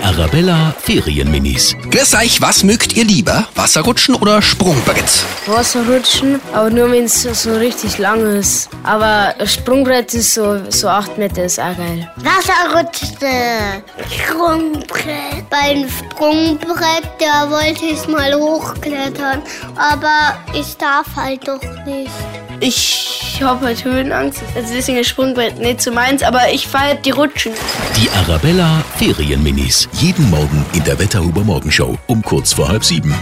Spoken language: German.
Arabella Ferienminis. Grüß euch, was mögt ihr lieber? Wasserrutschen oder Sprungbrett? Wasserrutschen, aber nur wenn es so richtig lang ist. Aber Sprungbrett ist so, so 8 Meter, ist auch geil. Wasserrutsche, Sprungbrett. Beim Sprungbrett, da wollte ich mal hochklettern, aber ich darf halt doch nicht. Ich habe halt Höhenangst, also deswegen ist Sprungbrett nicht so meins, aber ich fahre die Rutschen. Die Arabella Ferienminis. Jeden Morgen in der Wetterhuber Morgenshow um kurz vor halb sieben.